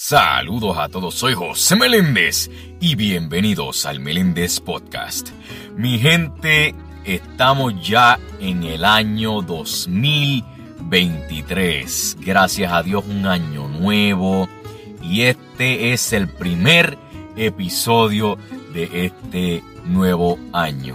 Saludos a todos, soy José Meléndez y bienvenidos al Meléndez Podcast. Mi gente, estamos ya en el año 2023. Gracias a Dios, un año nuevo. Y este es el primer episodio de este nuevo año.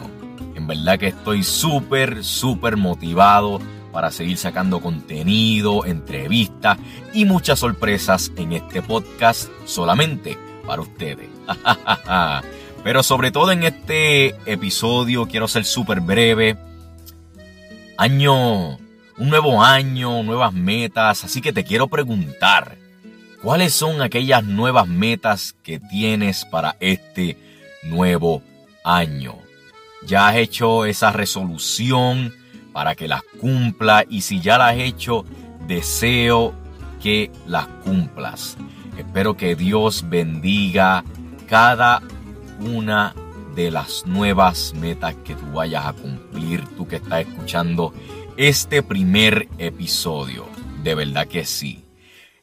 En verdad que estoy súper, súper motivado para seguir sacando contenido, entrevistas y muchas sorpresas en este podcast solamente para ustedes. Pero sobre todo en este episodio quiero ser súper breve. Año, un nuevo año, nuevas metas, así que te quiero preguntar, ¿cuáles son aquellas nuevas metas que tienes para este nuevo año? ¿Ya has hecho esa resolución? Para que las cumpla y si ya las has hecho, deseo que las cumplas. Espero que Dios bendiga cada una de las nuevas metas que tú vayas a cumplir, tú que estás escuchando este primer episodio. De verdad que sí.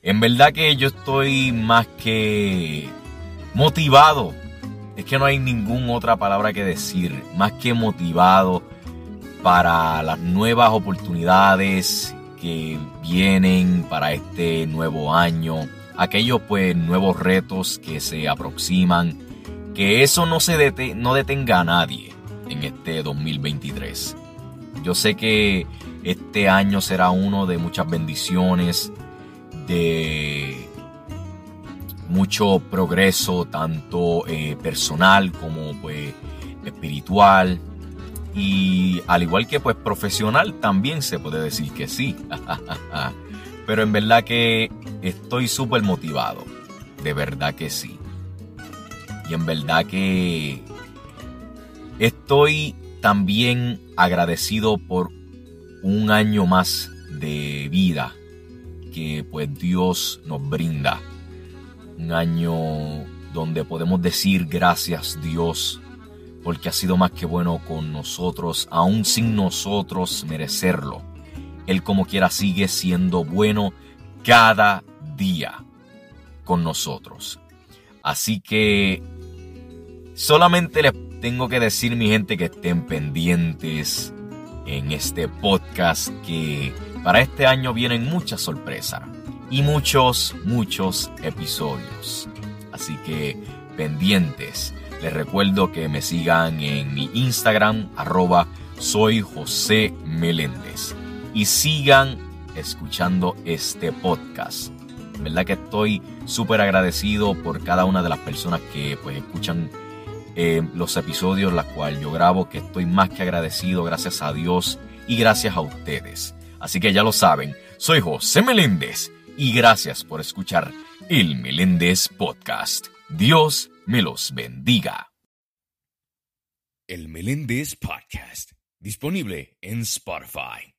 En verdad que yo estoy más que motivado. Es que no hay ninguna otra palabra que decir. Más que motivado para las nuevas oportunidades que vienen para este nuevo año, aquellos pues nuevos retos que se aproximan, que eso no se no detenga a nadie en este 2023. Yo sé que este año será uno de muchas bendiciones, de mucho progreso, tanto eh, personal como pues espiritual, y al igual que pues profesional también se puede decir que sí. Pero en verdad que estoy súper motivado. De verdad que sí. Y en verdad que estoy también agradecido por un año más de vida que pues Dios nos brinda. Un año donde podemos decir gracias Dios porque ha sido más que bueno con nosotros, aún sin nosotros merecerlo. Él como quiera sigue siendo bueno cada día con nosotros. Así que solamente les tengo que decir mi gente que estén pendientes en este podcast que para este año vienen muchas sorpresas y muchos, muchos episodios. Así que pendientes. Les recuerdo que me sigan en mi Instagram, arroba soy José Meléndez. Y sigan escuchando este podcast. verdad que estoy súper agradecido por cada una de las personas que pues escuchan eh, los episodios, las cuales yo grabo, que estoy más que agradecido, gracias a Dios y gracias a ustedes. Así que ya lo saben, soy José Meléndez y gracias por escuchar el Meléndez Podcast. Dios me los bendiga. El Meléndez Podcast, disponible en Spotify.